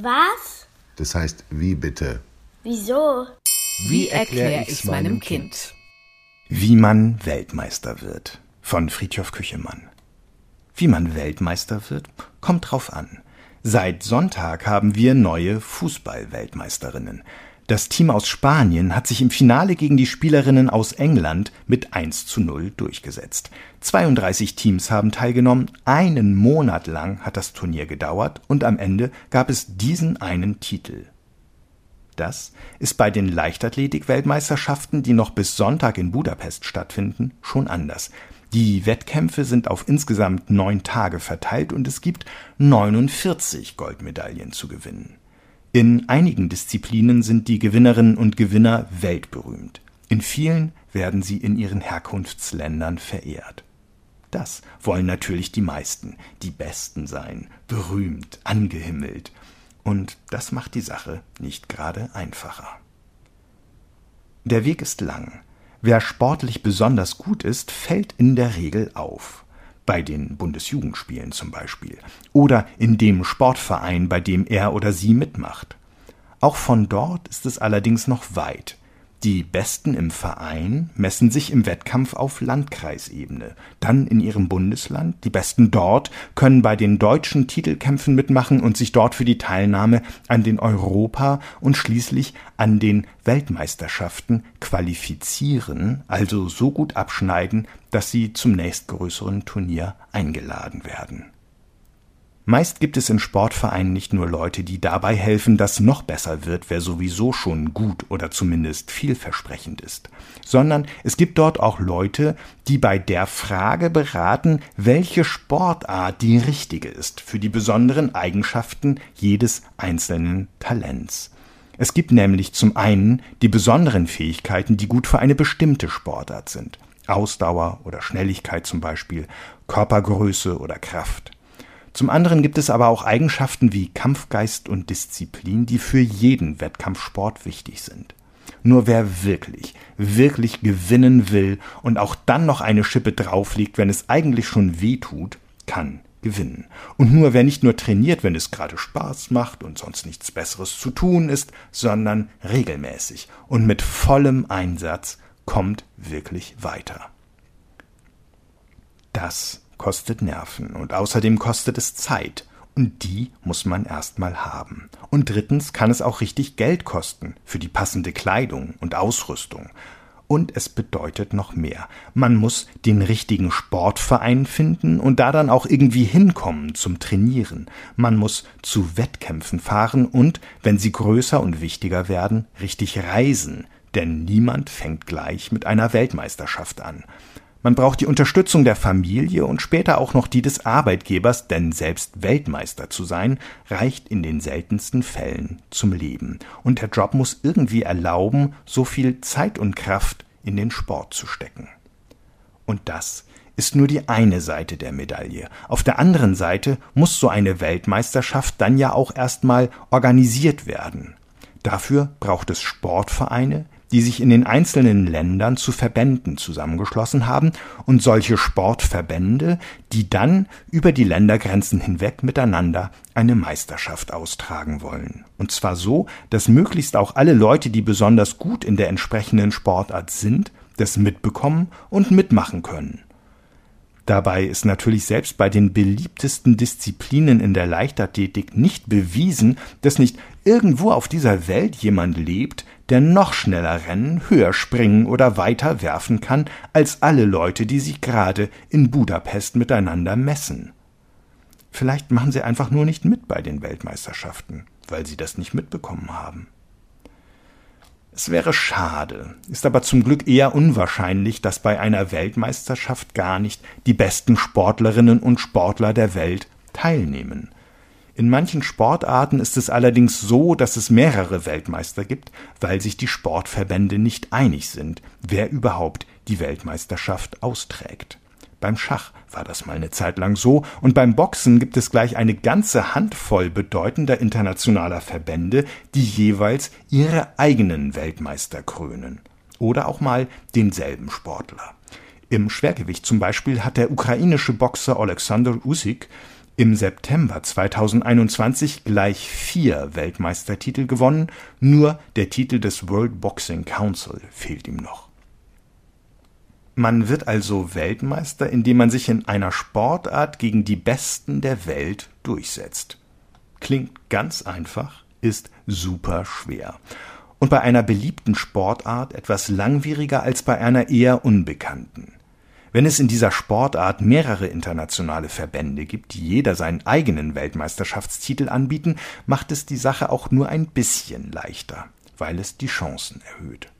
Was? Das heißt, wie bitte? Wieso? Wie erkläre ich's meinem Kind? Wie man Weltmeister wird von Friedhof Küchemann. Wie man Weltmeister wird, kommt drauf an. Seit Sonntag haben wir neue Fußball-Weltmeisterinnen. Das Team aus Spanien hat sich im Finale gegen die Spielerinnen aus England mit 1 zu 0 durchgesetzt. 32 Teams haben teilgenommen, einen Monat lang hat das Turnier gedauert und am Ende gab es diesen einen Titel. Das ist bei den Leichtathletik-Weltmeisterschaften, die noch bis Sonntag in Budapest stattfinden, schon anders. Die Wettkämpfe sind auf insgesamt neun Tage verteilt und es gibt 49 Goldmedaillen zu gewinnen. In einigen Disziplinen sind die Gewinnerinnen und Gewinner weltberühmt. In vielen werden sie in ihren Herkunftsländern verehrt. Das wollen natürlich die meisten, die Besten sein, berühmt, angehimmelt. Und das macht die Sache nicht gerade einfacher. Der Weg ist lang. Wer sportlich besonders gut ist, fällt in der Regel auf. Bei den Bundesjugendspielen zum Beispiel. Oder in dem Sportverein, bei dem er oder sie mitmacht. Auch von dort ist es allerdings noch weit. Die Besten im Verein messen sich im Wettkampf auf Landkreisebene, dann in ihrem Bundesland, die Besten dort können bei den deutschen Titelkämpfen mitmachen und sich dort für die Teilnahme an den Europa- und schließlich an den Weltmeisterschaften qualifizieren, also so gut abschneiden, dass sie zum nächstgrößeren Turnier eingeladen werden. Meist gibt es in Sportvereinen nicht nur Leute, die dabei helfen, dass noch besser wird, wer sowieso schon gut oder zumindest vielversprechend ist, sondern es gibt dort auch Leute, die bei der Frage beraten, welche Sportart die richtige ist für die besonderen Eigenschaften jedes einzelnen Talents. Es gibt nämlich zum einen die besonderen Fähigkeiten, die gut für eine bestimmte Sportart sind. Ausdauer oder Schnelligkeit zum Beispiel, Körpergröße oder Kraft. Zum anderen gibt es aber auch Eigenschaften wie Kampfgeist und Disziplin, die für jeden Wettkampfsport wichtig sind. Nur wer wirklich, wirklich gewinnen will und auch dann noch eine Schippe drauflegt, wenn es eigentlich schon weh tut, kann gewinnen. Und nur wer nicht nur trainiert, wenn es gerade Spaß macht und sonst nichts Besseres zu tun ist, sondern regelmäßig und mit vollem Einsatz kommt wirklich weiter. Das kostet Nerven und außerdem kostet es Zeit. Und die muss man erstmal haben. Und drittens kann es auch richtig Geld kosten für die passende Kleidung und Ausrüstung. Und es bedeutet noch mehr. Man muss den richtigen Sportverein finden und da dann auch irgendwie hinkommen zum Trainieren. Man muss zu Wettkämpfen fahren und, wenn sie größer und wichtiger werden, richtig reisen. Denn niemand fängt gleich mit einer Weltmeisterschaft an. Man braucht die Unterstützung der Familie und später auch noch die des Arbeitgebers, denn selbst Weltmeister zu sein, reicht in den seltensten Fällen zum Leben. Und der Job muss irgendwie erlauben, so viel Zeit und Kraft in den Sport zu stecken. Und das ist nur die eine Seite der Medaille. Auf der anderen Seite muss so eine Weltmeisterschaft dann ja auch erstmal organisiert werden. Dafür braucht es Sportvereine, die sich in den einzelnen Ländern zu Verbänden zusammengeschlossen haben und solche Sportverbände, die dann über die Ländergrenzen hinweg miteinander eine Meisterschaft austragen wollen. Und zwar so, dass möglichst auch alle Leute, die besonders gut in der entsprechenden Sportart sind, das mitbekommen und mitmachen können. Dabei ist natürlich selbst bei den beliebtesten Disziplinen in der Leichtathletik nicht bewiesen, dass nicht irgendwo auf dieser Welt jemand lebt, der noch schneller rennen, höher springen oder weiter werfen kann als alle Leute, die sich gerade in Budapest miteinander messen. Vielleicht machen sie einfach nur nicht mit bei den Weltmeisterschaften, weil sie das nicht mitbekommen haben. Es wäre schade, ist aber zum Glück eher unwahrscheinlich, dass bei einer Weltmeisterschaft gar nicht die besten Sportlerinnen und Sportler der Welt teilnehmen. In manchen Sportarten ist es allerdings so, dass es mehrere Weltmeister gibt, weil sich die Sportverbände nicht einig sind, wer überhaupt die Weltmeisterschaft austrägt. Beim Schach war das mal eine Zeit lang so, und beim Boxen gibt es gleich eine ganze Handvoll bedeutender internationaler Verbände, die jeweils ihre eigenen Weltmeister krönen. Oder auch mal denselben Sportler. Im Schwergewicht zum Beispiel hat der ukrainische Boxer Alexander Usyk Im September 2021 gleich vier Weltmeistertitel gewonnen, nur der Titel des World Boxing Council fehlt ihm noch. Man wird also Weltmeister, indem man sich in einer Sportart gegen die Besten der Welt durchsetzt. Klingt ganz einfach, ist super schwer. Und bei einer beliebten Sportart etwas langwieriger als bei einer eher unbekannten. Wenn es in dieser Sportart mehrere internationale Verbände gibt, die jeder seinen eigenen Weltmeisterschaftstitel anbieten, macht es die Sache auch nur ein bisschen leichter, weil es die Chancen erhöht.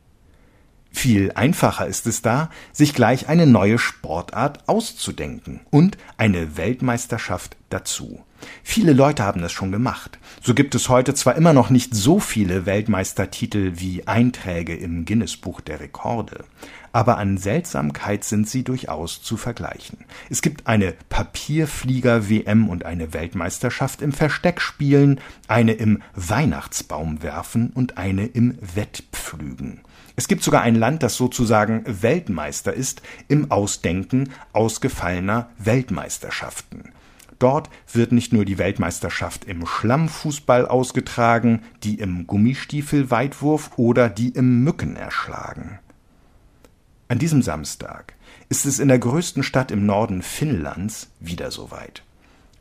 Viel einfacher ist es da, sich gleich eine neue Sportart auszudenken und eine Weltmeisterschaft dazu. Viele Leute haben das schon gemacht. So gibt es heute zwar immer noch nicht so viele Weltmeistertitel wie Einträge im Guinness-Buch der Rekorde, aber an Seltsamkeit sind sie durchaus zu vergleichen. Es gibt eine Papierflieger-WM und eine Weltmeisterschaft im Versteckspielen, eine im Weihnachtsbaumwerfen und eine im Wettpflügen. Es gibt sogar ein Land, das sozusagen Weltmeister ist im Ausdenken ausgefallener Weltmeisterschaften. Dort wird nicht nur die Weltmeisterschaft im Schlammfußball ausgetragen, die im Gummistiefelweitwurf oder die im Mückenerschlagen. An diesem Samstag ist es in der größten Stadt im Norden Finnlands wieder soweit.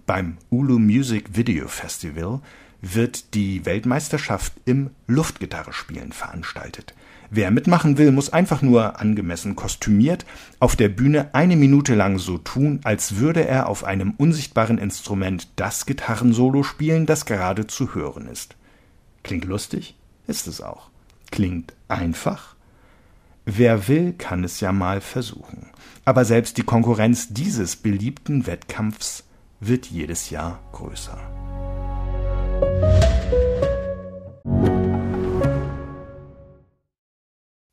Beim Ulu Music Video Festival wird die Weltmeisterschaft im Luftgitarrespielen veranstaltet. Wer mitmachen will, muss einfach nur angemessen kostümiert auf der Bühne eine Minute lang so tun, als würde er auf einem unsichtbaren Instrument das Gitarrensolo spielen, das gerade zu hören ist. Klingt lustig? Ist es auch. Klingt einfach? Wer will, kann es ja mal versuchen. Aber selbst die Konkurrenz dieses beliebten Wettkampfs wird jedes Jahr größer.